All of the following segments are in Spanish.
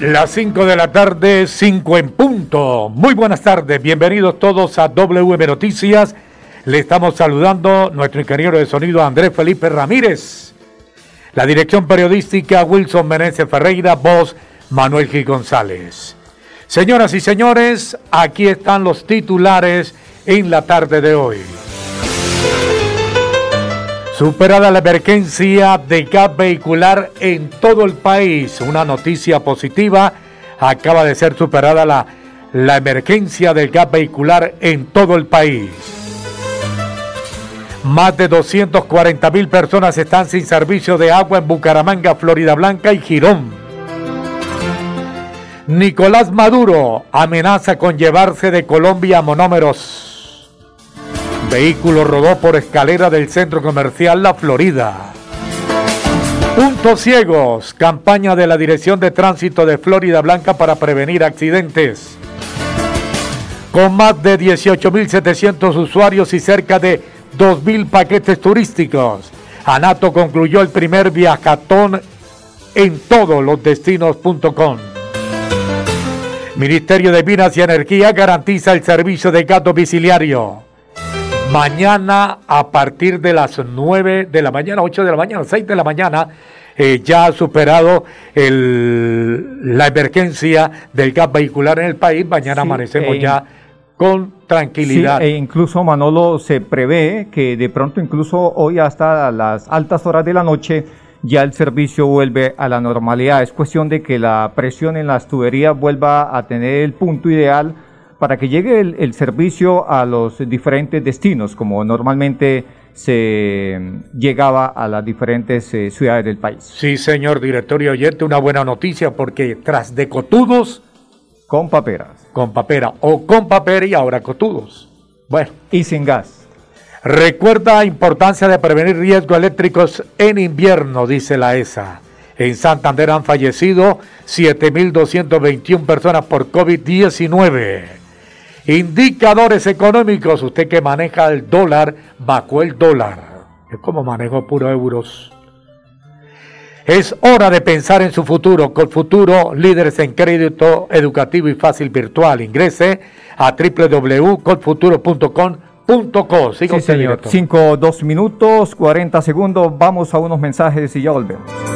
Las 5 de la tarde, 5 en punto. Muy buenas tardes, bienvenidos todos a WM Noticias. Le estamos saludando nuestro ingeniero de sonido Andrés Felipe Ramírez. La dirección periodística Wilson Meneses Ferreira, voz Manuel Gil González. Señoras y señores, aquí están los titulares en la tarde de hoy. Superada la emergencia de gas vehicular en todo el país. Una noticia positiva. Acaba de ser superada la, la emergencia del gas vehicular en todo el país. Más de 240 mil personas están sin servicio de agua en Bucaramanga, Florida Blanca y Girón. Nicolás Maduro amenaza con llevarse de Colombia monómeros Vehículo rodó por escalera del centro comercial La Florida. Puntos ciegos, campaña de la Dirección de Tránsito de Florida Blanca para prevenir accidentes. Con más de 18.700 usuarios y cerca de 2.000 paquetes turísticos, Anato concluyó el primer viajatón en todos los destinos.com. Ministerio de Minas y Energía garantiza el servicio de gas domiciliario. Mañana a partir de las 9 de la mañana, 8 de la mañana, 6 de la mañana, eh, ya ha superado el, la emergencia del gas vehicular en el país. Mañana amanecemos eh, ya con tranquilidad. Sí, e incluso Manolo se prevé que de pronto incluso hoy hasta las altas horas de la noche ya el servicio vuelve a la normalidad. Es cuestión de que la presión en las tuberías vuelva a tener el punto ideal para que llegue el, servicio a los diferentes destinos, como normalmente se mm, llegaba a las diferentes eh, ciudades del país. Sí, señor director y oyente, una buena noticia porque tras de cotudos... Con paperas. Con papera, o con papera y ahora cotudos. Bueno. Y sin gas. Recuerda la importancia de prevenir riesgos eléctricos en invierno, dice la ESA. En Santander han fallecido 7.221 personas por COVID-19. Indicadores económicos, usted que maneja el dólar, bajó el dólar. Es como manejo puro euros. Es hora de pensar en su futuro. Con Futuro, líderes en crédito educativo y fácil virtual. Ingrese a www.colfuturo.com.co. Sí, señor. 5, 2 minutos, 40 segundos. Vamos a unos mensajes y ya volvemos.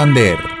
Santander.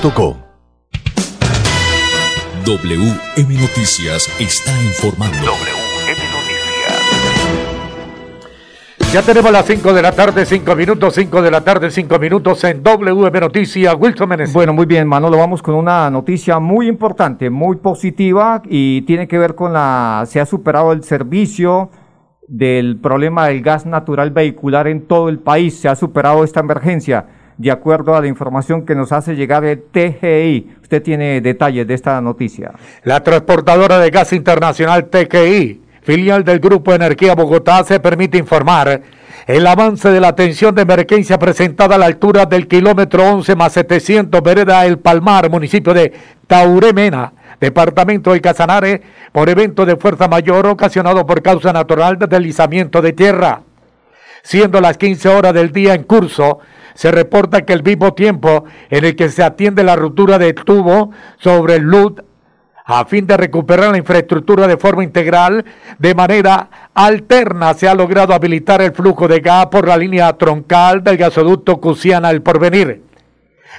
WM Noticias está informando. WM Noticias. Ya tenemos las 5 de la tarde, 5 minutos, 5 de la tarde, 5 minutos en WM Noticias. Wilson Meneses. Bueno, muy bien, Manolo, vamos con una noticia muy importante, muy positiva y tiene que ver con la, se ha superado el servicio del problema del gas natural vehicular en todo el país, se ha superado esta emergencia de acuerdo a la información que nos hace llegar el TGI. Usted tiene detalles de esta noticia. La transportadora de gas internacional TGI, filial del Grupo Energía Bogotá, se permite informar el avance de la atención de emergencia presentada a la altura del kilómetro 11 más 700, vereda El Palmar, municipio de Tauremena, departamento de Casanare, por evento de fuerza mayor ocasionado por causa natural de deslizamiento de tierra. Siendo las 15 horas del día en curso, se reporta que el mismo tiempo en el que se atiende la ruptura del tubo sobre el LUD a fin de recuperar la infraestructura de forma integral, de manera alterna se ha logrado habilitar el flujo de gas por la línea troncal del gasoducto Cusiana El Porvenir.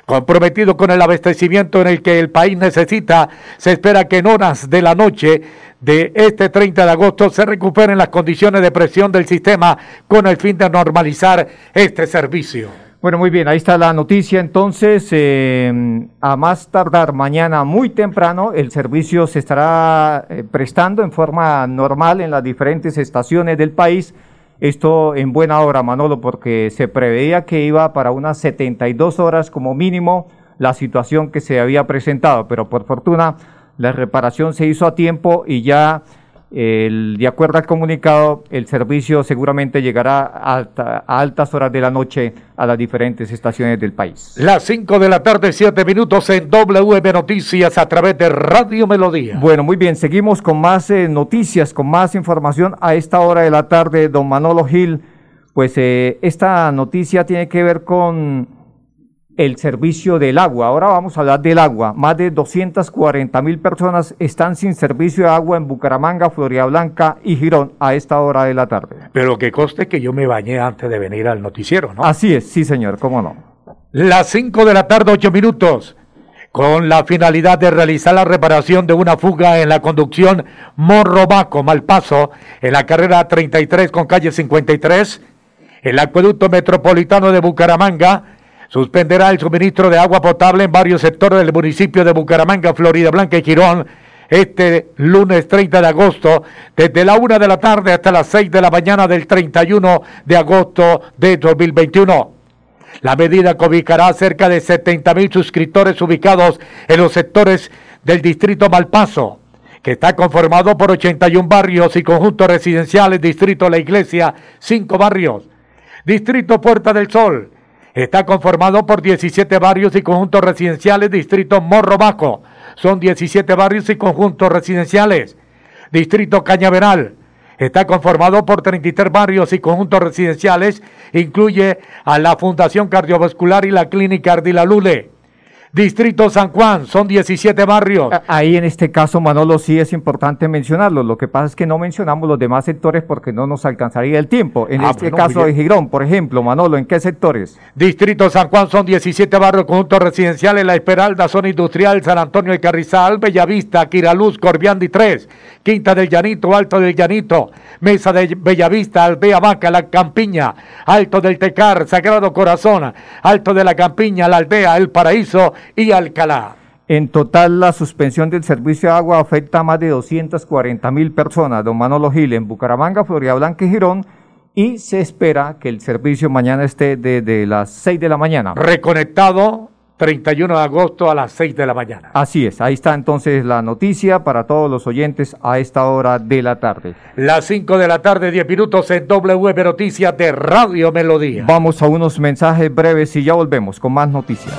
Comprometido con el abastecimiento en el que el país necesita, se espera que en horas de la noche de este 30 de agosto se recuperen las condiciones de presión del sistema con el fin de normalizar este servicio. Bueno, muy bien, ahí está la noticia. Entonces, eh, a más tardar mañana muy temprano, el servicio se estará eh, prestando en forma normal en las diferentes estaciones del país. Esto en buena hora, Manolo, porque se preveía que iba para unas 72 horas como mínimo la situación que se había presentado, pero por fortuna la reparación se hizo a tiempo y ya el, de acuerdo al comunicado, el servicio seguramente llegará a, a, altas horas de la noche a las diferentes estaciones del país. Las 5 de la tarde, 7 minutos en WM Noticias a través de Radio Melodía. Bueno, muy bien, seguimos con más eh, noticias, con más información a esta hora de la tarde, don Manolo Gil. Pues eh, esta noticia tiene que ver con el servicio del agua. Ahora vamos a hablar del agua. Más de 240 mil personas están sin servicio de agua en Bucaramanga, Florida Blanca y Girón a esta hora de la tarde. Pero que coste que yo me bañé antes de venir al noticiero, ¿no? Así es, sí señor, cómo no. Las 5 de la tarde, 8 minutos. Con la finalidad de realizar la reparación de una fuga en la conducción Morrobaco, Malpaso, en la carrera 33 con calle 53, el acueducto metropolitano de Bucaramanga, suspenderá el suministro de agua potable en varios sectores del municipio de Bucaramanga, Florida Blanca y Girón este lunes 30 de agosto, desde la una de la tarde hasta las 6 de la mañana del 31 de agosto de 2021. La medida cobijará a cerca de 70 mil suscriptores ubicados en los sectores del distrito Malpaso, que está conformado por 81 barrios y conjuntos residenciales, distrito La Iglesia, 5 barrios, distrito Puerta del Sol, Está conformado por 17 barrios y conjuntos residenciales, distrito Morro Bajo. Son 17 barrios y conjuntos residenciales. Distrito Cañaveral. Está conformado por 33 barrios y conjuntos residenciales. Incluye a la Fundación Cardiovascular y la Clínica Ardila Lule. Distrito San Juan, son 17 barrios. Ahí en este caso, Manolo, sí es importante mencionarlo. Lo que pasa es que no mencionamos los demás sectores porque no nos alcanzaría el tiempo. En Ah, este bueno, caso de. Girón, por ejemplo, Manolo, ¿en qué sectores? Distrito San Juan son 17 barrios, conjuntos residenciales, La Esperalda, zona industrial, San Antonio de Carrizal, Bellavista, Quiraluz, Corbiandi 3, Quinta del Llanito, Alto del Llanito, Mesa de Bellavista, Aldea Vaca, La Campiña, Alto del Tecar, Sagrado Corazón, Alto de la Campiña, La Aldea, El Paraíso y Alcalá. En total, la suspensión del servicio de agua afecta a más de 240 mil personas, don Manolo Gil, en Bucaramanga, Florida Blanca y Girón, y se espera que el servicio mañana esté desde las 6 de la mañana. Reconectado 31 de agosto a las 6 de la mañana. Así es, ahí está entonces la noticia para todos los oyentes a esta hora de la tarde. Las 5 de la tarde, 10 minutos en WB Noticias de Radio Melodía. Vamos a unos mensajes breves y ya volvemos con más noticias.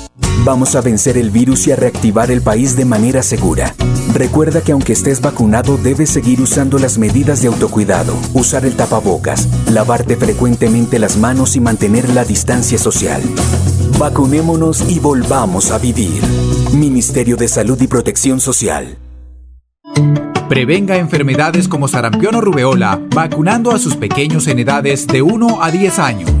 Vamos a vencer el virus y a reactivar el país de manera segura. Recuerda que aunque estés vacunado, debes seguir usando las medidas de autocuidado, usar el tapabocas, lavarte frecuentemente las manos y mantener la distancia social. Vacunémonos y volvamos a vivir. Ministerio de Salud y Protección Social. Prevenga enfermedades como sarampión o rubeola vacunando a sus pequeños en edades de 1 a 10 años.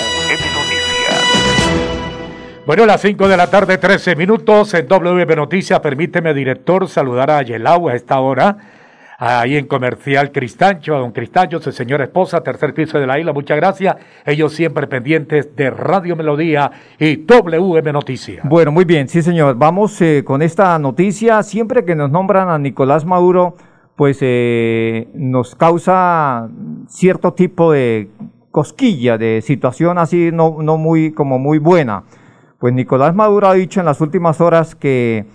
Bueno, las 5 de la tarde, 13 minutos en WB Noticias. Permíteme, director, saludar a Yelau a esta hora. Ahí en Comercial Cristancho, a don Cristancho, su señora esposa, tercer piso de la isla, muchas gracias. Ellos siempre pendientes de Radio Melodía y WM Noticias. Bueno, muy bien, sí señor. Vamos eh, con esta noticia. Siempre que nos nombran a Nicolás Maduro, pues eh, nos causa cierto tipo de cosquilla, de situación así no, no muy, como muy buena. Pues Nicolás Maduro ha dicho en las últimas horas que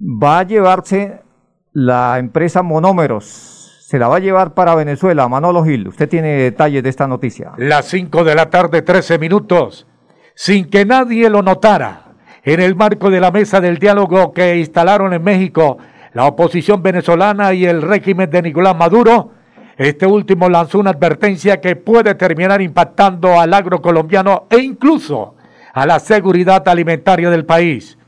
va a llevarse la empresa Monómeros, se la va a llevar para Venezuela. Manolo Gil, usted tiene detalles de esta noticia. Las 5 de la tarde, 13 minutos, sin que nadie lo notara, en el marco de la mesa del diálogo que instalaron en México la oposición venezolana y el régimen de Nicolás Maduro, este último lanzó una advertencia que puede terminar impactando al agro colombiano e incluso a la seguridad alimentaria del país.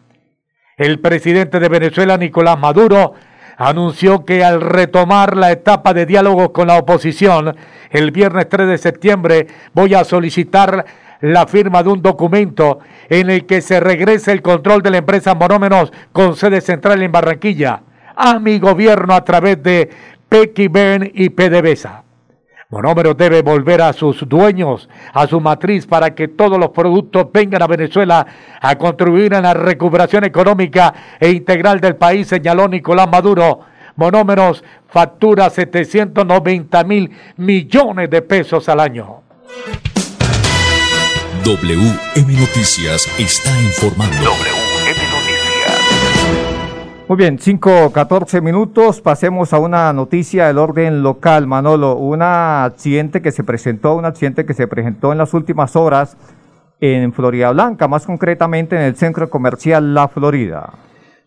El presidente de Venezuela, Nicolás Maduro, anunció que al retomar la etapa de diálogo con la oposición, el viernes 3 de septiembre voy a solicitar la firma de un documento en el que se regrese el control de la empresa Monómeros con sede central en Barranquilla a mi gobierno a través de Pequiben y PDVSA. Monómeros debe volver a sus dueños, a su matriz, para que todos los productos vengan a Venezuela a contribuir en la recuperación económica e integral del país, señaló Nicolás Maduro. Monómeros factura 790 mil millones de pesos al año. WM Noticias está informando. Muy bien, 5, 14 minutos. Pasemos a una noticia del orden local, Manolo. Un accidente que se presentó, un accidente que se presentó en las últimas horas en Florida Blanca, más concretamente en el centro comercial La Florida.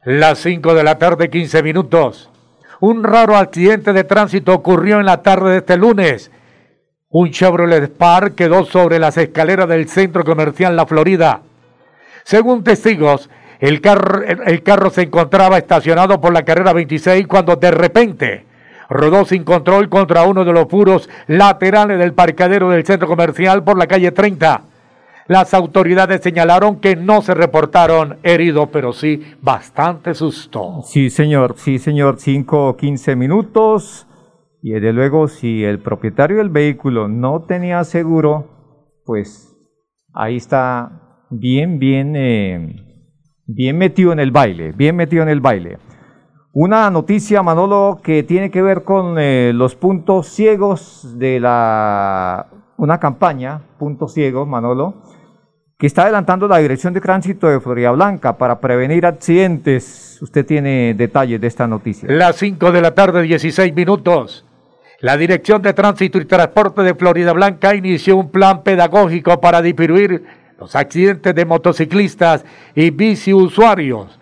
Las 5 de la tarde, 15 minutos. Un raro accidente de tránsito ocurrió en la tarde de este lunes. Un Chevrolet Spark quedó sobre las escaleras del centro comercial La Florida. Según testigos, el carro, el carro se encontraba estacionado por la carrera 26 cuando de repente rodó sin control contra uno de los puros laterales del parqueadero del centro comercial por la calle 30. Las autoridades señalaron que no se reportaron heridos, pero sí bastante susto. Sí, señor, sí, señor, 5 o 15 minutos. Y desde luego, si el propietario del vehículo no tenía seguro, pues ahí está bien, bien eh, bien metido en el baile, bien metido en el baile. Una noticia, Manolo, que tiene que ver con eh, los puntos ciegos de la... Una campaña, puntos ciegos, Manolo, que está adelantando la Dirección de Tránsito de Florida Blanca para prevenir accidentes. Usted tiene detalles de esta noticia. Las 5 de la tarde, 16 minutos. La Dirección de Tránsito y Transporte de Florida Blanca inició un plan pedagógico para disminuir accidentes de motociclistas y biciusuarios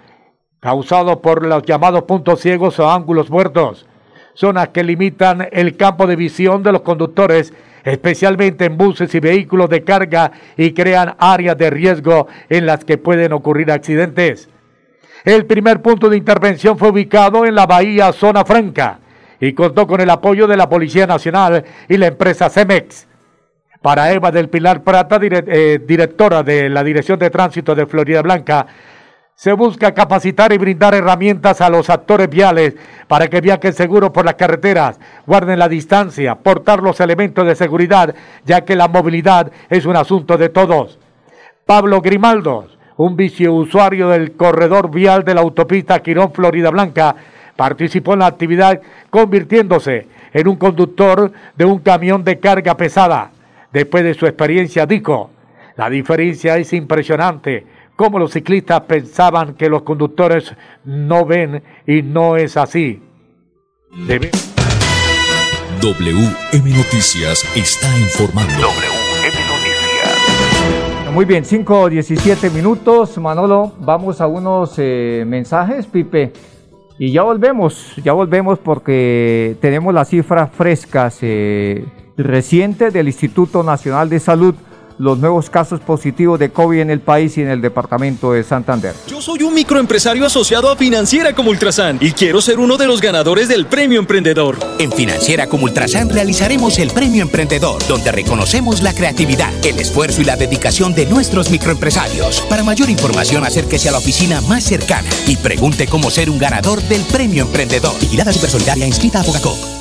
causados por los llamados puntos ciegos o ángulos muertos, zonas que limitan el campo de visión de los conductores, especialmente en buses y vehículos de carga y crean áreas de riesgo en las que pueden ocurrir accidentes. El primer punto de intervención fue ubicado en la bahía Zona Franca y contó con el apoyo de la Policía Nacional y la empresa Cemex. Para Eva del Pilar Prata, eh, directora de la Dirección de Tránsito de Florida Blanca, se busca capacitar y brindar herramientas a los actores viales para que viajen seguros por las carreteras, guarden la distancia, portar los elementos de seguridad, ya que la movilidad es un asunto de todos. Pablo Grimaldo, un viceusuario del corredor vial de la autopista Quirón Florida Blanca, participó en la actividad convirtiéndose en un conductor de un camión de carga pesada. Después de su experiencia, dijo, la diferencia es impresionante, como los ciclistas pensaban que los conductores no ven y no es así. WM Noticias está informando. WM Noticias. Muy bien, 5 o 17 minutos. Manolo, vamos a unos eh, mensajes, Pipe. Y ya volvemos, ya volvemos porque tenemos las cifras frescas. Eh, reciente del Instituto Nacional de Salud los nuevos casos positivos de COVID en el país y en el departamento de Santander. Yo soy un microempresario asociado a Financiera como Ultrasan y quiero ser uno de los ganadores del Premio Emprendedor. En Financiera como Ultrasan realizaremos el Premio Emprendedor, donde reconocemos la creatividad, el esfuerzo y la dedicación de nuestros microempresarios. Para mayor información, acérquese a la oficina más cercana y pregunte cómo ser un ganador del Premio Emprendedor. Vigilada Supersolidaria inscrita a Fogacop.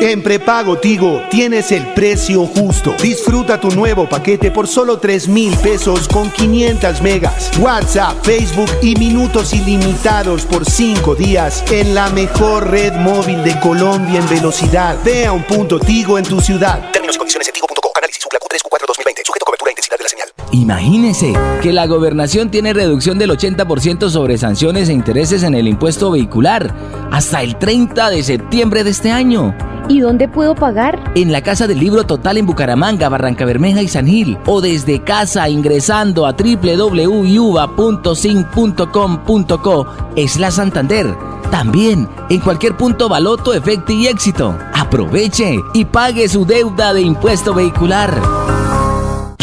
En prepago Tigo tienes el precio justo. Disfruta tu nuevo paquete por solo 3 mil pesos con 500 megas, WhatsApp, Facebook y minutos ilimitados por 5 días en la mejor red móvil de Colombia en velocidad. Ve a un punto Tigo en tu ciudad. Términos y condiciones en tigo.co. Análisis Q3 Q4 2020. Sujeto a cobertura e intensidad de la señal. Imagínese que la gobernación tiene reducción del 80% sobre sanciones e intereses en el impuesto vehicular hasta el 30 de septiembre de este año. ¿Y dónde puedo pagar? En la Casa del Libro Total en Bucaramanga, Barranca Bermeja y San Gil. O desde casa ingresando a www.sin.com.co es la Santander. También en cualquier punto Baloto, Efecto y Éxito. Aproveche y pague su deuda de impuesto vehicular.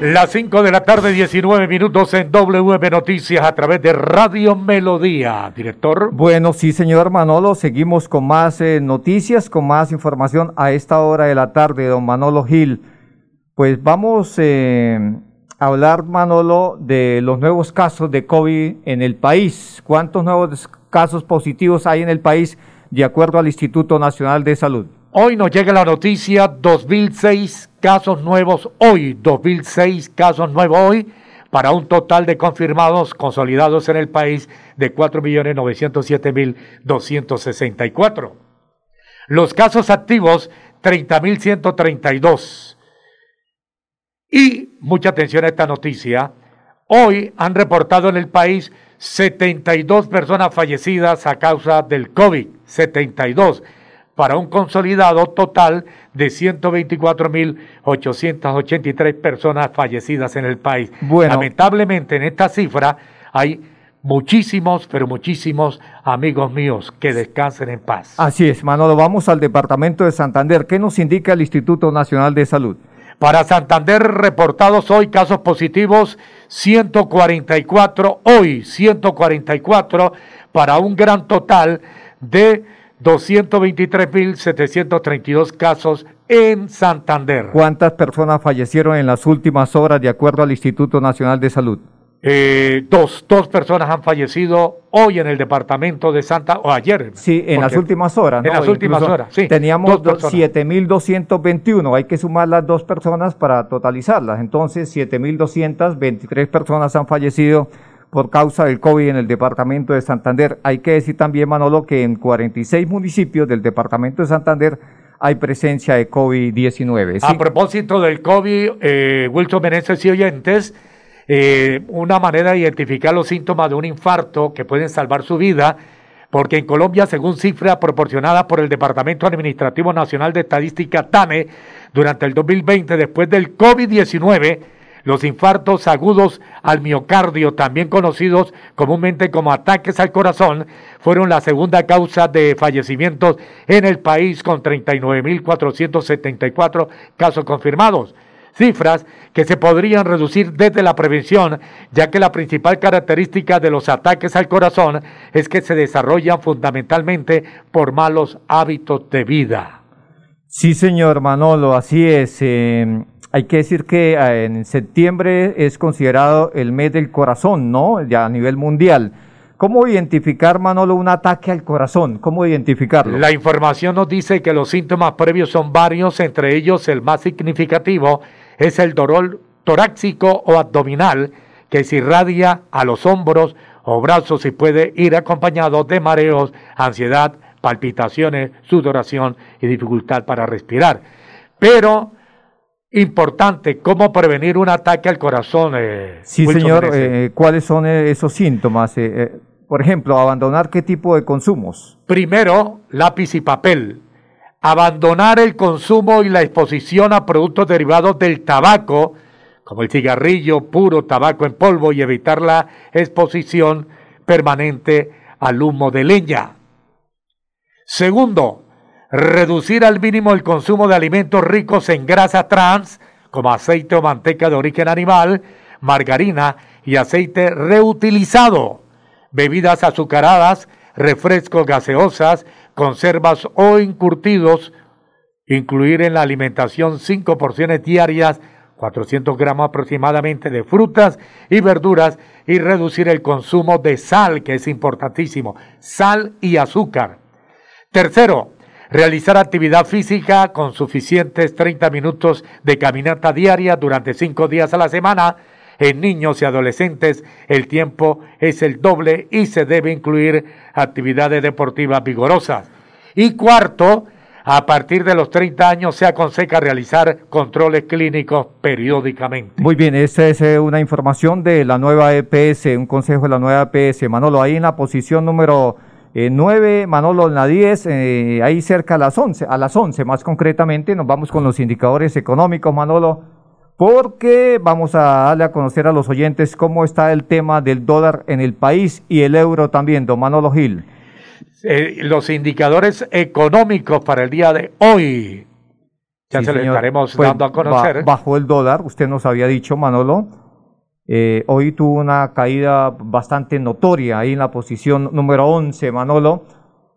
Las 5 de la tarde, 19 minutos en WM Noticias a través de Radio Melodía. Director. Bueno, sí, señor Manolo, seguimos con más eh, noticias, con más información a esta hora de la tarde, don Manolo Gil. Pues vamos eh, a hablar, Manolo, de los nuevos casos de COVID en el país. ¿Cuántos nuevos casos positivos hay en el país de acuerdo al Instituto Nacional de Salud? Hoy nos llega la noticia, 2006 casos nuevos hoy, 2006 casos nuevos hoy, para un total de confirmados consolidados en el país de 4.907.264. Los casos activos, 30.132. Y, mucha atención a esta noticia, hoy han reportado en el país 72 personas fallecidas a causa del COVID, 72 para un consolidado total de 124.883 personas fallecidas en el país. Lamentablemente en esta cifra hay muchísimos, pero muchísimos amigos míos que descansen en paz. Así es, Manolo, vamos al departamento de Santander. ¿Qué nos indica el Instituto Nacional de Salud? Para Santander reportados hoy casos positivos 144, hoy 144 para un gran total de 223.732 casos en Santander. ¿Cuántas personas fallecieron en las últimas horas de acuerdo al Instituto Nacional de Salud? Eh, dos, dos personas han fallecido hoy en el departamento de Santa, o ayer. Sí, en las últimas horas. En las últimas horas, sí. Teníamos 7.221, hay que sumar las dos personas para totalizarlas. Entonces, 7.223 personas han fallecido por causa del COVID en el departamento de Santander. Hay que decir también, Manolo, que en 46 municipios del departamento de Santander hay presencia de COVID-19. A propósito del COVID, eh, Wilson Meneses y oyentes, eh, una manera de identificar los síntomas de un infarto que pueden salvar su vida, porque en Colombia, según cifra proporcionada por el Departamento Administrativo Nacional de Estadística TANE, durante el 2020, después del COVID-19, los infartos agudos al miocardio, también conocidos comúnmente como ataques al corazón, fueron la segunda causa de fallecimientos en el país con 39.474 casos confirmados. Cifras que se podrían reducir desde la prevención, ya que la principal característica de los ataques al corazón es que se desarrollan fundamentalmente por malos hábitos de vida. Sí, señor Manolo, así es. Eh, hay que decir que eh, en septiembre es considerado el mes del corazón, ¿no? Ya a nivel mundial. ¿Cómo identificar, Manolo, un ataque al corazón? ¿Cómo identificarlo? La información nos dice que los síntomas previos son varios, entre ellos el más significativo es el dolor torácico o abdominal que se irradia a los hombros o brazos y puede ir acompañado de mareos, ansiedad, palpitaciones, sudoración y dificultad para respirar. Pero importante, ¿cómo prevenir un ataque al corazón? Eh, sí, señor, eh, ¿cuáles son eh, esos síntomas? por ejemplo, abandonar qué tipo de consumos. Primero, lápiz y papel. Abandonar el consumo y la exposición a productos derivados del tabaco, como el cigarrillo puro, tabaco en polvo, y evitar la exposición permanente al humo de leña. Segundo, reducir al mínimo el consumo de alimentos ricos en grasa trans, como aceite o manteca de origen animal, margarina y aceite reutilizado, bebidas azucaradas, refrescos gaseosas, conservas o encurtidos, incluir en la alimentación cinco porciones diarias, 400 gramos aproximadamente de frutas y verduras y reducir el consumo de sal, que es importantísimo, sal y azúcar. Tercero, realizar actividad física con suficientes 30 minutos de caminata diaria durante cinco días a la semana. En niños y adolescentes el tiempo es el doble y se debe incluir actividades deportivas vigorosas. Y cuarto, A partir de los 30 años se aconseja realizar controles clínicos periódicamente. Muy bien, esta es eh, una información de la nueva EPS, un consejo de la nueva EPS. Manolo, ahí en la posición número 9, Manolo en la 10, eh, ahí cerca a las 11, a las 11 más concretamente, nos vamos con los indicadores económicos, Manolo, porque vamos a darle a conocer a los oyentes cómo está el tema del dólar en el país y el euro también, don Manolo Gil. Eh, los indicadores económicos para el día de hoy. Ya se lo estaremos pues, dando a conocer. bajó el dólar, usted nos había dicho, Manolo. Eh, hoy tuvo una caída bastante notoria ahí en la posición número 11, Manolo.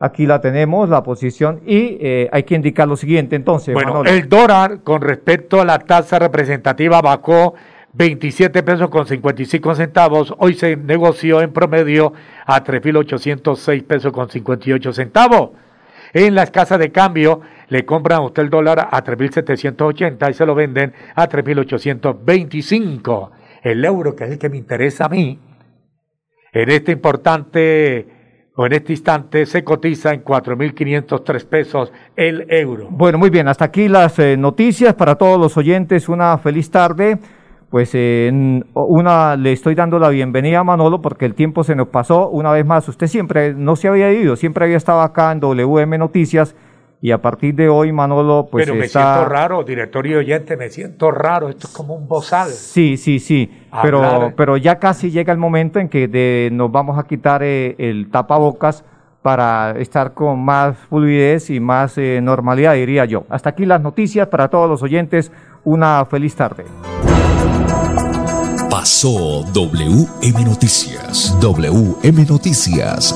Aquí la tenemos, la posición, y eh, hay que indicar lo siguiente entonces. Bueno, el dólar con respecto a la tasa representativa bajó 27 pesos con 55 centavos. Hoy se negoció en promedio a 3.806 pesos con 58 centavos. En las casas de cambio le compran a usted el dólar a 3.780 y se lo venden a 3.825. El euro, que es el que me interesa a mí, en este importante o en este instante se cotiza en 4.503 pesos el euro. Bueno, muy bien, hasta aquí las eh, noticias para todos los oyentes. Una feliz tarde pues en una le estoy dando la bienvenida a Manolo porque el tiempo se nos pasó una vez más. Usted siempre no se había ido, siempre había estado acá en WM Noticias y a partir de hoy Manolo pues Pero me siento raro, directorio oyente, me siento raro, esto es como un bozal. Sí, sí, sí, pero, pero ya casi llega el momento en que nos vamos a quitar eh, el tapabocas para estar con más fluidez y más eh, normalidad, diría yo. Hasta aquí las noticias para todos los oyentes. Una feliz tarde. Pasó WM Noticias. WM Noticias.